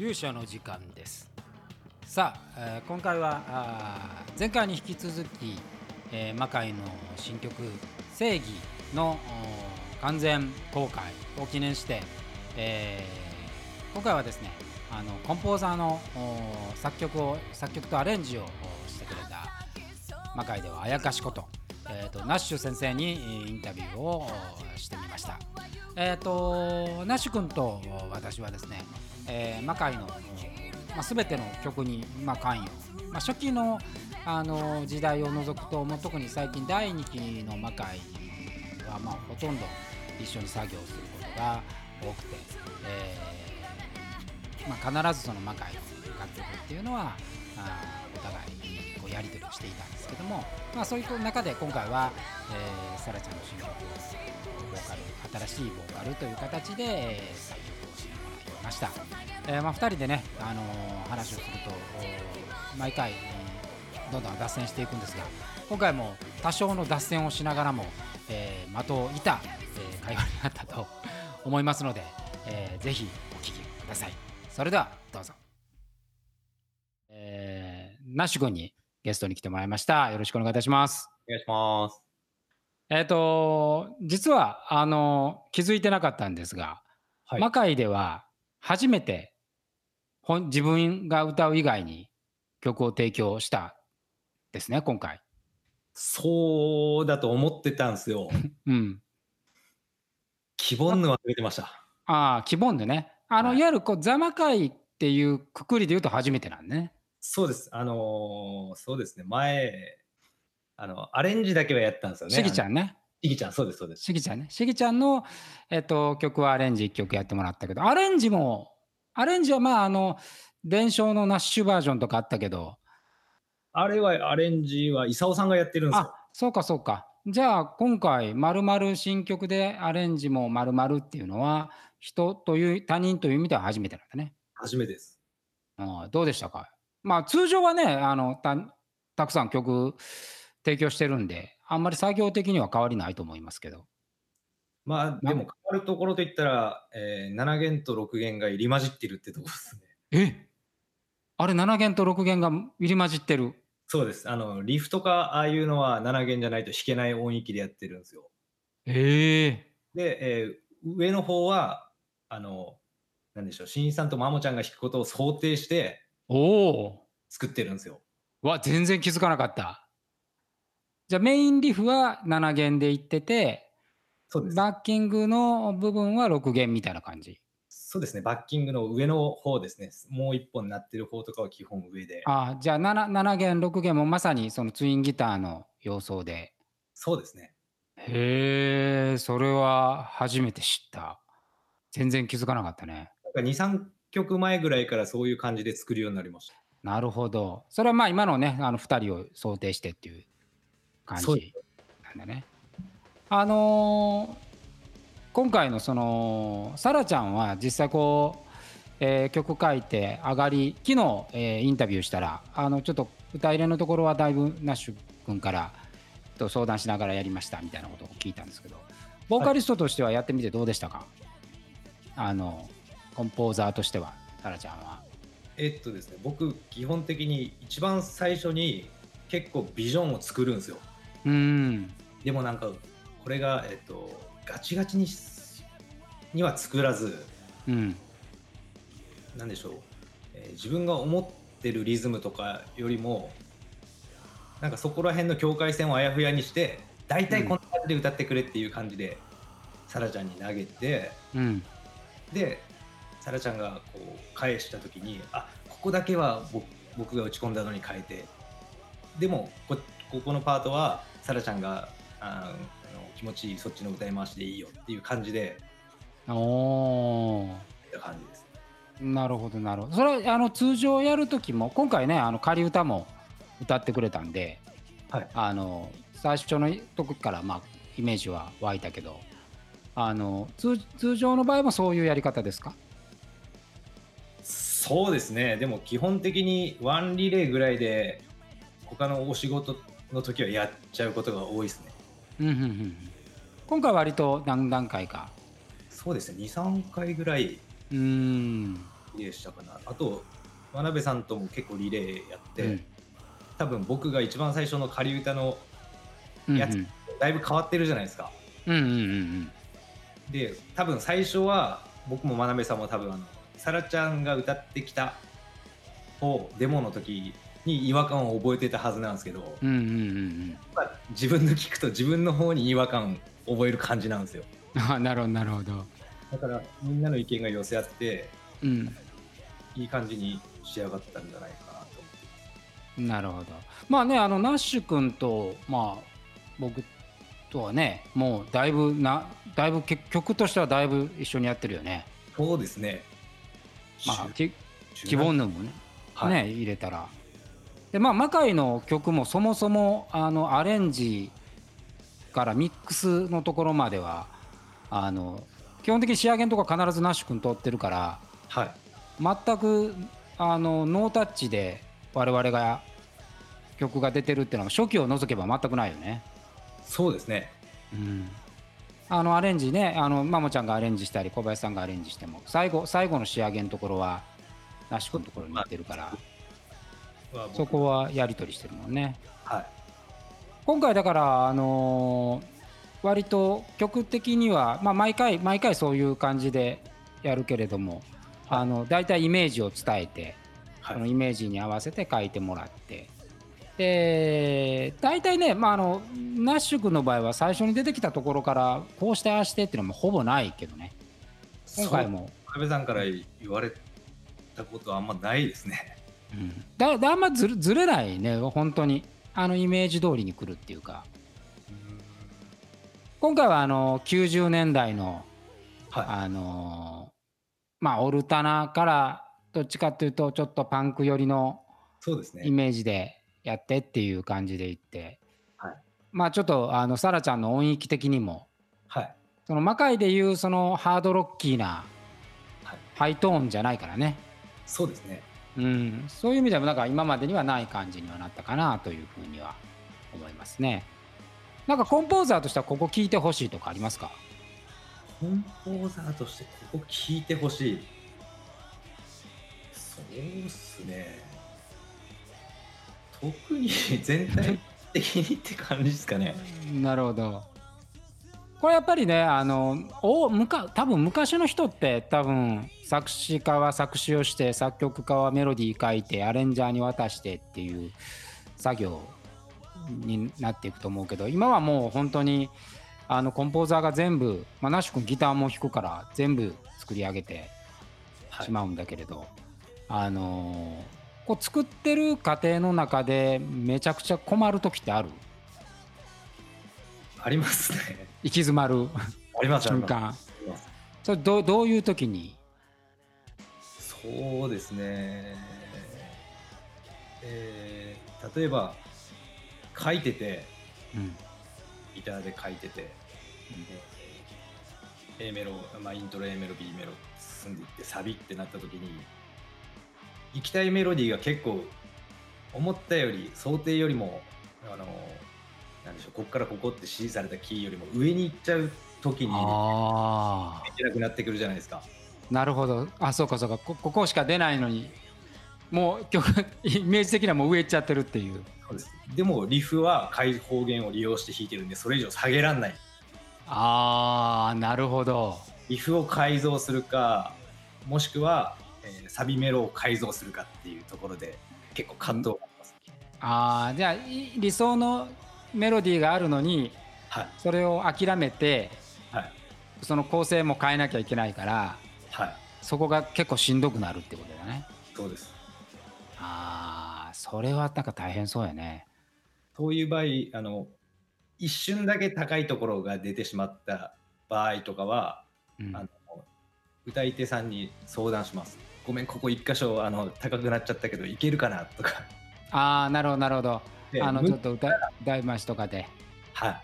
勇者の時間ですさあ、えー今回は前回に引き続き、えー魔界の新曲「正義の」完全公開を記念して、えー今回はですねあのコンポーザーの作曲を作曲とアレンジをしてくれた魔界ではあやかしこと,、えー、とナッシュ先生にインタビューをしてみました。えー、とナッシュ君と私はですね、えー魔界の、まあ、全ての曲に、まあ、関与、まあ、初期のあの時代を除くともう特に最近第2期の魔界は、まあ、ほとんど一緒に作業することが多くて、えーまあ、必ずその魔界の楽曲っていうのはあお互いこうやり取りをしていたんですけども、まあ、そういう中で今回は、えー、サラちゃんの新曲をボーカル新しいボーカルという形で、作曲ました、えーまあ、2人でね、あのー話をするとお毎回、えーどんどん脱線していくんですが今回も多少の脱線をしながらも、えー的を射た、えー会話になったと思いますので、えーぜひお聞きください。それではどうぞ、えーナッシュ君にゲストに来てもらいました。よろしくお願いいたします。お願いします。えっ、と実はあの気づいてなかったんですが、はい。魔界では初めて本自分が歌う以外に曲を提供したですね今回。そうだと思ってたんですよ。うん、希望の忘れてました。ああ希望でねあの、はいい、わゆるこう座魔界っていうくくりで言うと初めてなんでね。そうです。あのーそうですね。前、あの、アレンジだけはやったんですよね。しぎちゃん。んねしぎちゃん、そうです、そうです。しぎちゃんねしぎちゃんの、えっと曲はアレンジ1曲やってもらったけどアレンジもアレンジはまああの伝承のナッシュバージョンとかあったけどあれは、アレンジは、伊佐さんがやってるんですよ。あそうかそうかじゃあ今回まるまる新曲でアレンジもまるまるっていうのは人という他人という意味では初めてなんだね。初めてです。ああどうでしたか？まあ通常はねあのたたくさん曲提供してるんであんまり作業的には変わりないと思いますけど。まあ、でも、変わるところといったら、えー7弦と6弦が入り混じってるってところですね。え？あれ7弦と6弦が入り混じってる？そうです。あの、リフとか、ああいうのは7弦じゃないと弾けない音域でやってるんですよ。ええで、えー上の方は、あの、なんでしょう、新一さんとマモちゃんが弾くことを想定しておお作ってるんですよ。わ全然気づかなかった。じゃあメインリフは7弦でいっててそうです。バッキングの部分は6弦みたいな感じ。そうですね、バッキングの上の方ですね。もう一本なってる方とかは基本上で。あじゃあ 7, 7弦6弦もまさにそのツインギターの様相で。そうですね。へえそれは初めて知った。全然気づかなかったね。なんか2、3曲前ぐらいからそういう感じで作るようになりました。なるほど。それはまあ今のねあの2人を想定してっていう感じなんだね。あのー今回のそのサラちゃんは実際こう、えー曲書いて上がり昨日、えーインタビューしたらあのちょっと歌入れのところはだいぶナッシュ君からと相談しながらやりましたみたいなことを聞いたんですけどボーカリストとしてはやってみてどうでしたか、あのコンポーザーとしてはサラちゃんは。えっとですね、僕、基本的に一番最初に結構ビジョンを作るんですよ。うん。でもなんか、これが、えっと、ガチガチにしには作らず、うん。なんでしょう、えー自分が思ってるリズムとかよりもなんかそこら辺の境界線をあやふやにして大体こんな感じで歌ってくれっていう感じで、サラちゃんに投げてうん。でサラちゃんがこう返した時にあここだけは僕僕が打ち込んだのに変えてでもこここのパートはサラちゃんがああの気持ちいいそっちの歌い回しでいいよっていう感じでお感じです。なるほどなるほど。それはあの通常やる時も今回ねあの仮歌も歌ってくれたんではい。あの最初の時からまあイメージは湧いたけどあの通通常の場合もそういうやり方ですか？そうですね、でも基本的にワンリレーぐらいで、他のお仕事の時はやっちゃうことが多いですね。うんうんうんうん。今回は割と何段階か？そうですね、2、3回ぐらい、うーんリレーしたかな。あと真鍋さんとも結構リレーやって、うん。多分僕が一番最初の仮歌のうんやつだいぶ変わってるじゃないですか。うんうんうんで多分最初は僕も真鍋さんも多分あのサラちゃんが歌ってきた方デモの時に違和感を覚えてたはずなんですけど、うんうんうんうん。まあ自分の聞くと自分の方に違和感覚える感じなんですよ。うんあなるほどなるほど。だからみんなの意見が寄せ合ってうん。いい感じに仕上がったんじゃないかなと。思ってなるほど。まあねあのナッシュ君とまあ僕とはねもうだいぶなだいぶけ曲としてはだいぶ一緒にやってるよね。そうですね。まあき十希望のもね,、はい。ね入れたらでまあ魔界の曲もそもそもあのアレンジからミックスのところまではあの基本的に仕上げのところは必ずナッシュ君通ってるからはい。全くあのノータッチで我々が曲が出てるっていうのは初期を除けば全くないよね。そうですね。うん、あのアレンジねあのマモちゃんがアレンジしたり小林さんがアレンジしても最後最後の仕上げのところはナッシュ君のところに行ってるからそこはやり取りしてるもんね。はい。今回だからあのー割と曲的には、まあ、毎回毎回そういう感じでやるけれどもあの大体イメージを伝えてはい。そのイメージに合わせて書いてもらって。で大体ね、まあ、あのナッシュ君の場合は最初に出てきたところからこうしてああしてっていうのもほぼないけどね。今回も、安倍さんから言われたことはあんまないですね。うん、だだあんまずれずれないね本当に。あのイメージ通りに来るっていうか。今回はあの90年代のはい。あのーまあオルタナからどっちかっていうとちょっとパンク寄りのイメージでやってっていう感じでいって、はい。まあちょっとあのサラちゃんの音域的にも。はい。その魔界でいうそのハードロッキーなはい。ハイトーンじゃないからね、そうですねうん、そういう意味でもなんか今までにはない感じにはなったかなというふうには思いますね。なんかコンポーザーとしてはここ聞いてほしいとかありますか？コンポーザーとしてここ聞いてほしい。そうっすね。特に全体的にって感じですかね。なるほど。これやっぱりねあのおむか多分昔の人って多分作詞家は作詞をして作曲家はメロディー書いてアレンジャーに渡してっていう作業になっていくと思うけど今はもう本当にあのコンポーザーが全部、まあ、ナッシュ君ギターも弾くから全部作り上げてはい。しまうんだけれど、あのこう作ってる過程の中でめちゃくちゃ困る時ってある？ありますね。行き詰まる。あります瞬間。それどうどういう時に？そうですね。えー例えば書いててうん。ギターで書いてて、えー A メロ、まあ、イントロ A メロ B メロ進んでいってサビってなった時に行きたいメロディーが結構思ったより想定よりもあのなんでしょうここからここって指示されたキーよりも上に行っちゃう時にあいけなくなってくるじゃないですか。あなるほど。あそうかそうか。こここしか出ないのにもう曲イメージ的にはもう上行っちゃってるっていう。そうです。でもリフは開放弦を利用して弾いてるんでそれ以上下げらんない。ああなるほど。リフを改造するかもしくは、えーサビメロを改造するかっていうところで結構葛藤があります、ああじゃあい理想のメロディーがあるのにはい。それを諦めてはい。その構成も変えなきゃいけないからはい。そこが結構しんどくなるってことだね。そうです。ああそれはなんか大変そうやね。そういう場合あの一瞬だけ高いところが出てしまった場合とかはうん。あの歌い手さんに相談しますごめんここ一箇所あの高くなっちゃったけどいけるかな？とか。ああなるほどなるほど。であのむちょっと歌歌い回しとかで。はい。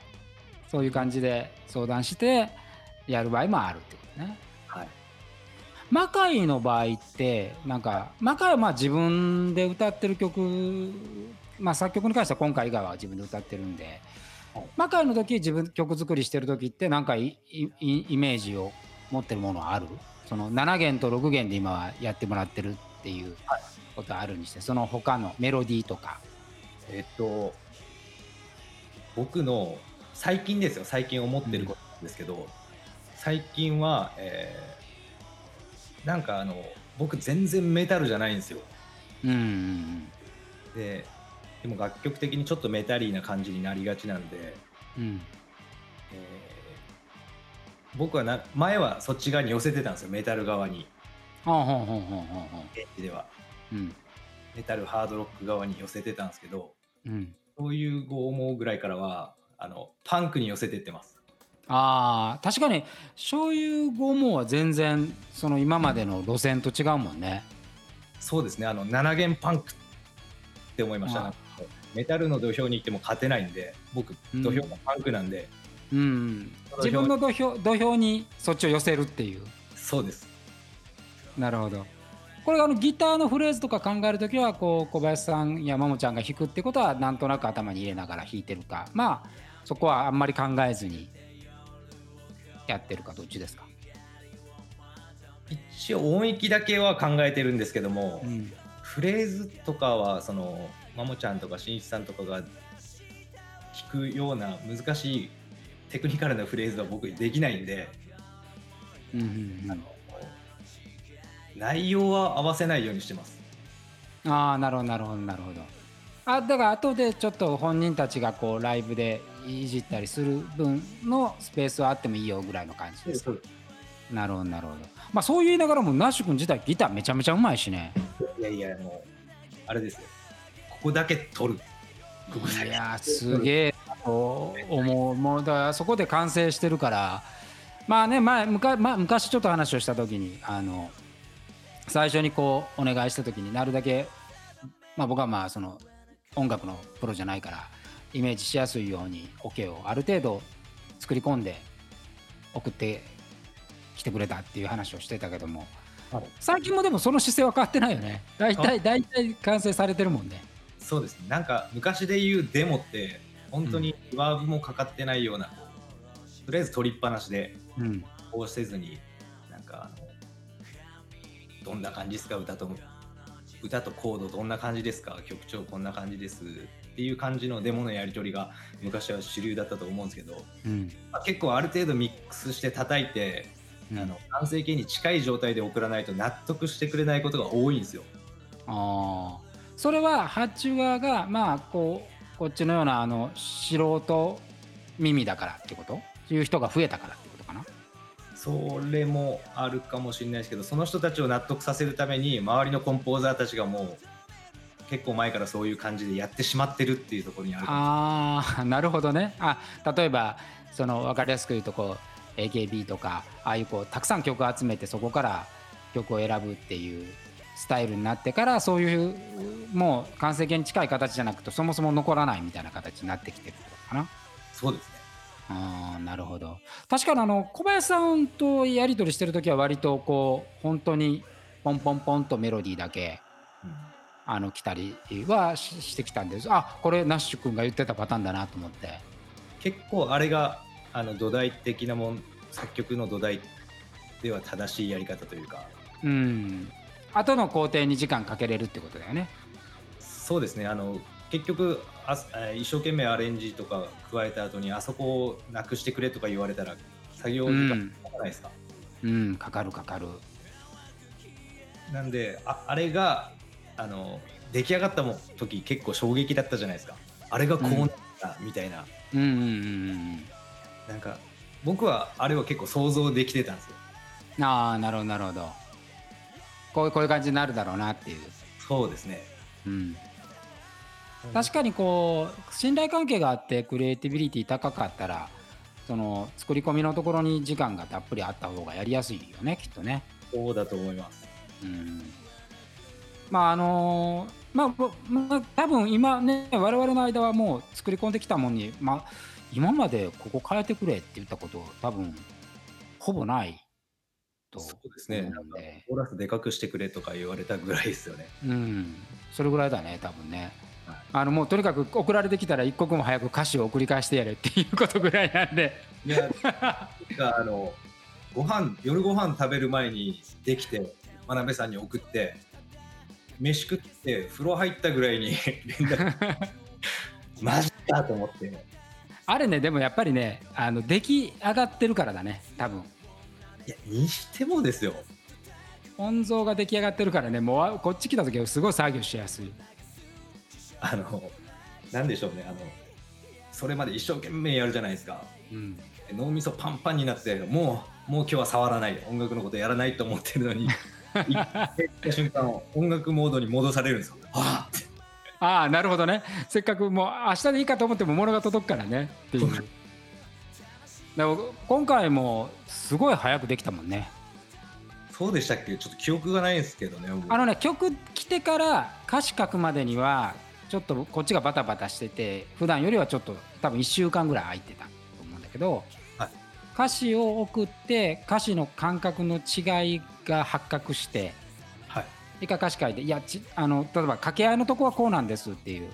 そういう感じで相談してやる場合もあるってことね。はい。魔界の場合ってなんか魔界はまあ自分で歌ってる曲まあ作曲に関しては今回以外は自分で歌ってるんではい。魔界の時自分曲作りしてる時ってなんかイメージを持ってるものはある？その7弦と6弦で今はやってもらってるっていうはい。ことあるにしてその他のメロディーとかえっと僕の最近ですよ。最近思ってることなんですけど、最近は、えーなんかあの僕全然メタルじゃないんですよ。うんうんででも楽曲的にちょっとメタリーな感じになりがちなんで、うん。うんえー僕はな前はそっち側に寄せてたんですよ。メタル側に。ほんほんほんほんほんほん現地では。うん。メタルハードロック側に寄せてたんですけどうん。そういう拷問ぐらいからはあのパンクに寄せてってます。あー確かにそういう拷問は全然その今までの路線と違うもんね。そうですね。あの7弦パンクって思いました、メタルの土俵に行っても勝てないんで僕うん。土俵がパンクなんで、うん自分の土俵土俵にそっちを寄せるっていう。そうです。なるほどこれあのギターのフレーズとか考えるときはこう小林さんやももちゃんが弾くってことはなんとなく頭に入れながら弾いてるか。まあそこはあんまり考えずにやってるかどっちですか、一応音域だけは考えてるんですけども、うん。フレーズとかはそのマモちゃんとかしんいちさんとかが弾くような難しいテクニカルなフレーズは僕できないんで、うんうん。あの内容は合わせないようにしてます。うん、ああなるほどなるほどなるほど。あだから後でちょっと本人たちがこうライブでいじったりする分のスペースはあってもいいよぐらいの感じですか？なるほどなるほど。まあそう言いながらもナッシュ君自体ギターめちゃめちゃうまいしね。いやいやもうあれですよ。ここだけ取る。ここだけ。いやーすげえと思う。もうだからそこで完成してるから。まあね前昔,、まあ、昔ちょっと話をした時にあの最初にこうお願いした時になるだけ、まあ、僕はまあその音楽のプロじゃないからイメージしやすいようにオ、ケをある程度作り込んで送ってきてくれたっていう話をしてたけどもはい。最近もでもその姿勢は変わってないよね。大体大体完成されてるもんね。そうですね。なんか昔で言うデモって本当にリバーブもかかってないような、とりあえず取りっぱなしでうん。こうせずにどんな感じですか？歌と歌とコードどんな感じですか？曲調こんな感じですっていう感じのデモのやり取りが昔は主流だったと思うんですけど、うん。まあ結構ある程度ミックスして叩いて、うん。あの完成形に近い状態で送らないと納得してくれないことが多いんですよ。ああそれは発注側がまあこうこっちのようなあの素人耳だからってこと？いう人が増えたからそれもあるかもしれないですけどその人たちを納得させるために周りのコンポーザーたちがもう結構前からそういう感じでやってしまってるっていうところにあるああなるほどね。あ例えばその分かりやすく言うとこう AKB とかああいうこうたくさん曲を集めてそこから曲を選ぶっていうスタイルになってからそういうもう完成形に近い形じゃなくてそもそも残らないみたいな形になってきてるってことかな。そうです。ね。ああなるほど。確かにあの小林さんとやり取りしてる時は割とこう本当にポンポンポンとメロディーだけうん。あの来たりはししてきたんです。あこれナッシュ君が言ってたパターンだなと思って。結構あれがあの土台的なもん作曲の土台では正しいやり方というか。うん。後の工程に時間かけれるってことだよね。そうですね。あの結局あえー一生懸命アレンジとか加えた後にあそこをなくしてくれとか言われたら作業時間かかないですか、うん。かかるかかる。なんでああれがあの出来上がったも時結構衝撃だったじゃないですか。あれがこうなったみたいな、うん。うんうんうんなんか僕はあれは結構想像できてたんですよ。うんああなるほどなるほど。こうこういう感じになるだろうなっていう。そうですね。うん確かにこう信頼関係があってクリエイティビリティ高かったらその作り込みのところに時間がたっぷりあった方がやりやすいよねきっとね。そうだと思います。うん、まああのまあぼまあ多分今ね我々の間はもう作り込んできたもんに、まあ、今までここ変えてくれって言ったこと多分ほぼないとそうですね。思なんで、コーラスでかくしてくれとか言われたぐらいですよね。うん、それぐらいだね多分ね。はい。あのもうとにかく送られてきたら一刻も早く歌詞を送り返してやれっていうことぐらいなんで。いやあのご飯夜ご飯食べる前にできて真鍋さんに送って飯食って風呂入ったぐらいに連 絡マジだと思って。あれねでもやっぱりねあの出来上がってるからだね多分。いやにしてもですよ。温蔵が出来上がってるからねもうこっち来た時はすごい作業しやすいあのなんでしょうねあのそれまで一生懸命やるじゃないですか。うん。脳みそパンパンになってもうもう今日は触らない音楽のことやらないと思ってるのに 行った瞬間音楽モードに戻されるんですよ。はあああなるほどね。せっかくもう明日でいいかと思っても物が届くからねっていう。今回もすごい早くできたもんね。そうでしたっけ？ちょっと記憶がないんですけどね。僕。あのね曲来てから歌詞書くまでにはちょっとこっちがバタバタしてて普段よりはちょっと多分1週間ぐらい空いてたと思うんだけど、はい。歌詞を送って歌詞の感覚の違いが発覚してはい。一回歌詞書いていやちあの例えば掛け合いのとこはこうなんですっていう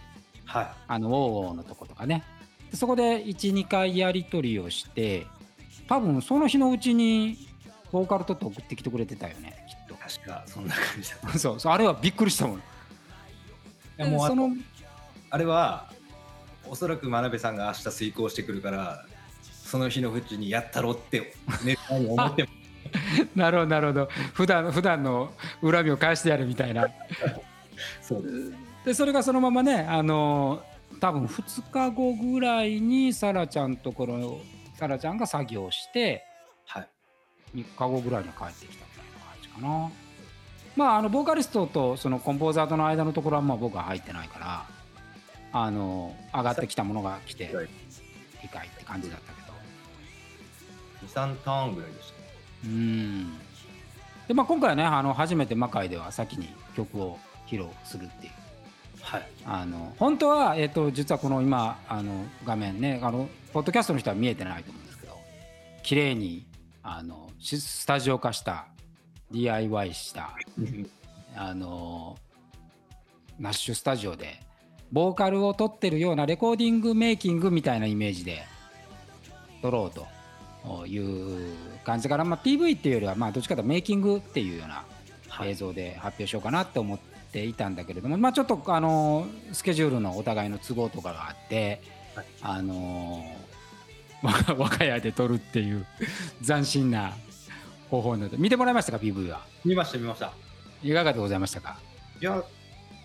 はあのウォーウォーのとことかね。でそこで12回やり取りをして多分その日のうちにボーカル取って送ってきてくれてたよねきっと。い確かそんな感じだった。い そうそうあれはびっくりしたもんやもうあそのあれはおそらく真鍋さんが明日遂行してくるからその日のうちにやったろって思ってなるほどなるほど。普段普段の恨みを返してやるみたいな。そうです。でそれがそのままねあの多分2日後ぐらいにさらちゃんところさらちゃんが作業してはい。3日後ぐらいに帰ってきたみたいな感じかなまああのボーカリストとそのコンポーザーとの間のところはまあ僕は入ってないからあの上がってきたものが来てはい。理解って感じだったけど。23ターンぐらいでした。ね。うん。でまあ今回はねあの初めて魔界では先に曲を披露するっていう。はい。あの本当は、えっと実はこの今あの画面ねあのポッドキャストの人は見えてないと思うんですけど綺麗にあのしスタジオ化した DIY したあのナッシュスタジオでボーカルを撮ってるようなレコーディングメイキングみたいなイメージで撮ろうという感じだから、まあ、PV っていうよりは、まあ、どっちかというとメイキングっていうようなはい。映像で発表しようかなって思っていたんだけれども、まあ、ちょっとあのスケジュールのお互いの都合とかがあって、はい。あのわ我が家で撮るっていう斬新な方法になって見てもらいましたか PV は？見ました見ました。いかがでございましたか？いや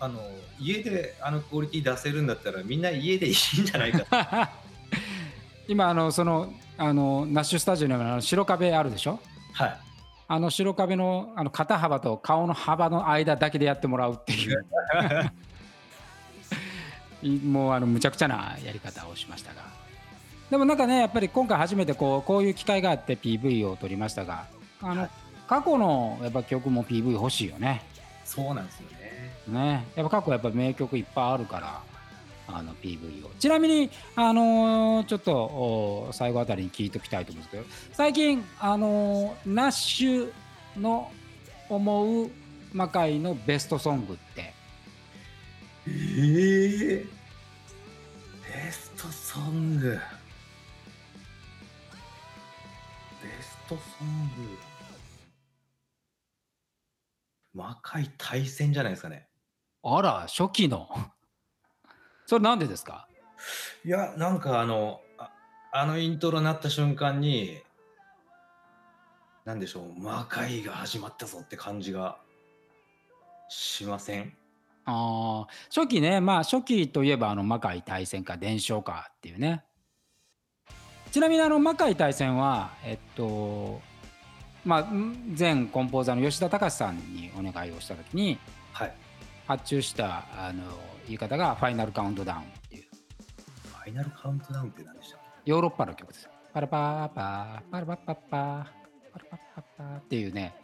あの家であのクオリティ出せるんだったらみんな家でいいんじゃないか。今あのそのあのナッシュスタジオにあの白壁あるでしょ？はい。あの白壁のあの肩幅と顔の幅の間だけでやってもらうっていう。い もうあのむちゃくちゃなやり方をしましたが。でもなんかねやっぱり今回初めてこうこういう機会があって PV を撮りましたがあの、はい。過去のやっぱ曲も PV 欲しいよね。そうなんですよね。ね。やっぱ過去やっぱ名曲いっぱいあるからあの PV を。ちなみにあのーちょっとお最後あたりに聞いておきたいと思うんですけど最近あのーナッシュの思う魔界のベストソングって。ええベストソング。ベストソング魔界対戦じゃないですかね。あら初期の。それなんでですか？いやなんかあのああのイントロ鳴った瞬間になんでしょう魔界が始まったぞって感じがしません？あー初期ねまあ初期といえばあの魔界大戦か伝承かっていうね。ちなみにあの魔界大戦はえっとまあん前コンポーザーの吉田隆さんにお願いをした時にはい。発注したあの言い方がファイナルカウントダウンっていう。ファイナルカウントダウンって何でしたっヨーロッパの曲です。パラパーパーパラパッパッパーパラパッパッパーっていうね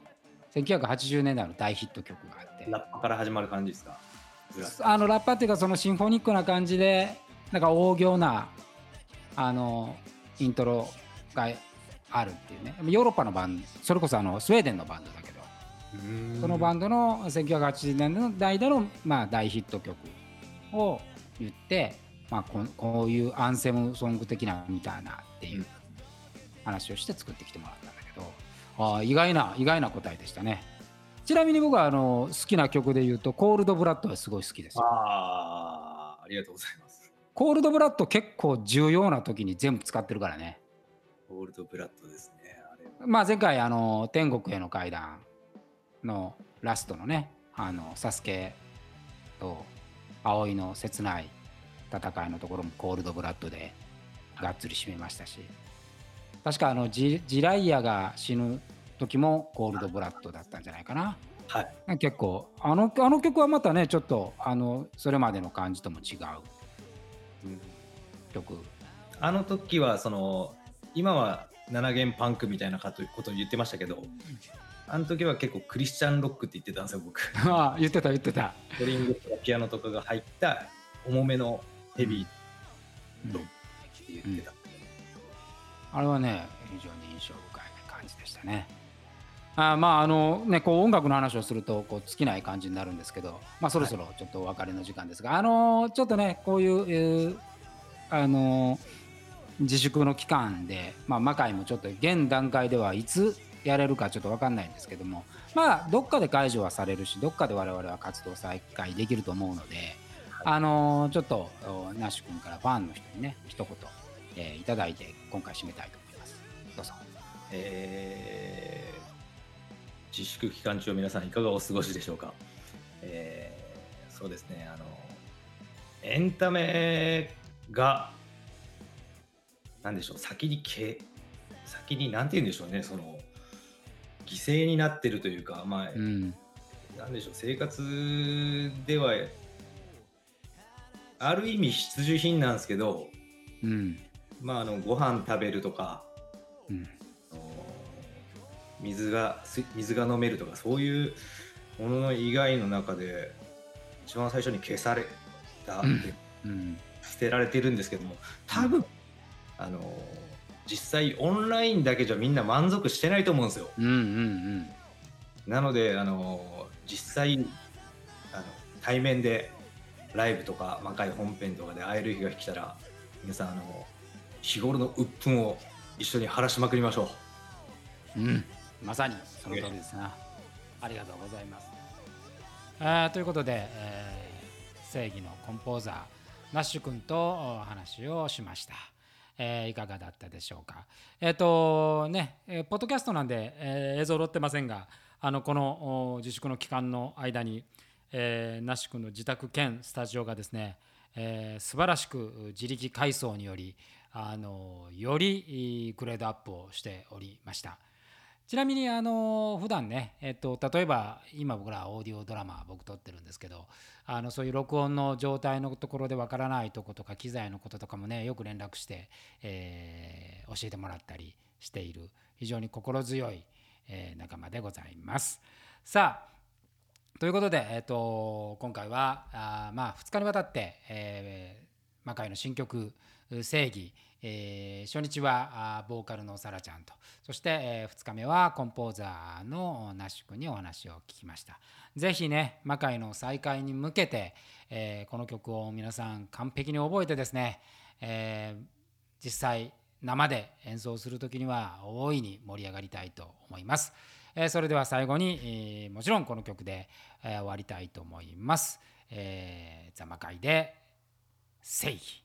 1980年代の大ヒット曲があって。けラッパから始まる感じですか？あのラッパっていうかそのシンフォニックな感じでなんか大行なあのイントロがあるっていうね。ヨーロッパのバンドそれこそあのスウェーデンのバンドだけどそのバンンドの1980年代での、まあ、大ヒット曲を言って、まあ、こんこういうアンセムソング的なみたいなっていう話をして作ってきてもらったんだけどあ意外な意外な答えでしたね。ちなみに僕はあの好きな曲で言うとコールドブラッドはすごい好きです。あ、ありがとうございます。コールドブラッド結構重要な時に全部使ってるからねゴールドブラッドですね。あれまあ前回あの天国への階段のラストのねあのサスケと葵の切ない戦いのところもコールドブラッドでがっつり締めましたし確かあのジジライアが死ぬ時もコールドブラッドだったんじゃないかなはい。結構あのあの曲はまたねちょっとあのそれまでの感じとも違ううん曲あの時はその今は7弦パンクみたいなことことを言ってましたけど、あの時は結構クリスチャンロックって言ってたんですよ僕。ああ言ってた言ってた、ストリングとかピアノとかが入った重めのヘビうんーって言ってた。あれはね非常に印象深い感じでしたね。あまああのねこう音楽の話をするとこう尽きない感じになるんですけど、まあ、そろそろちょっとお別れの時間ですが、あのちょっとねこういう、えーあの自粛の期間で、まあ、魔界もちょっと現段階ではいつやれるかちょっと分かんないんですけどもまあどっかで解除はされるしどっかで我々は活動再開できると思うので、あのちょっとおナッシュ君からファンの人にね一言、えーいただいて今回締めたいと思います。どうぞ。えー自粛期間中皆さんいかがお過ごしでしょうか、えーそうですねあのエンタメが何でしょう先にけ先に何て言うんでしょうねその犠牲になってるというかまあ、うん。なんでしょう生活ではある意味必需品なんですけどうん。まああのご飯食べるとかうん。水がす水が飲めるとかそういうものの以外の中で一番最初に消された、うん。でうん。捨てられてるんですけども多分あの実際オンラインだけじゃみんな満足してないと思うんですよ。うんうんなのであの実際あの対面でライブとか魔界本編とかで会える日が来たら皆さんあの日頃の鬱憤を一緒に晴らしまくりましょう。うん。うんまさにその通りですな。ありがとうございます。あーということで、えー正義のコンポーザーナッシュ君とお話をしました、えーいかがだったでしょうか？えっ、とね、えーポッドキャストなんで、えー映像載ってませんがあのこの自粛の期間の間に、えー那須君の自宅兼スタジオがですね、えー素晴らしく自力改装によりあのよりグレードアップをしておりました。ちなみにあの普段ね、えっと、例えば今僕らオーディオドラマ僕撮ってるんですけどあのそういう録音の状態のところでわからないとことか機材のこととかもねよく連絡して、えー教えてもらったりしている非常に心強い、えー仲間でございます。さあということで、えっと今回はあまあ2日にわたって、えー魔界の新曲「正義」えー初日はボーカルのサラちゃんと。そして、え2日目はコンポーザーのナッシュ君にお話を聞きました。ぜひね魔界の再開に向けて、えーこの曲を皆さん完璧に覚えてですね、え実際生で演奏する時には大いに盛り上がりたいと思います、えそれでは最後に、えもちろんこの曲で、え終わりたいと思います、えー、ザ魔界で正義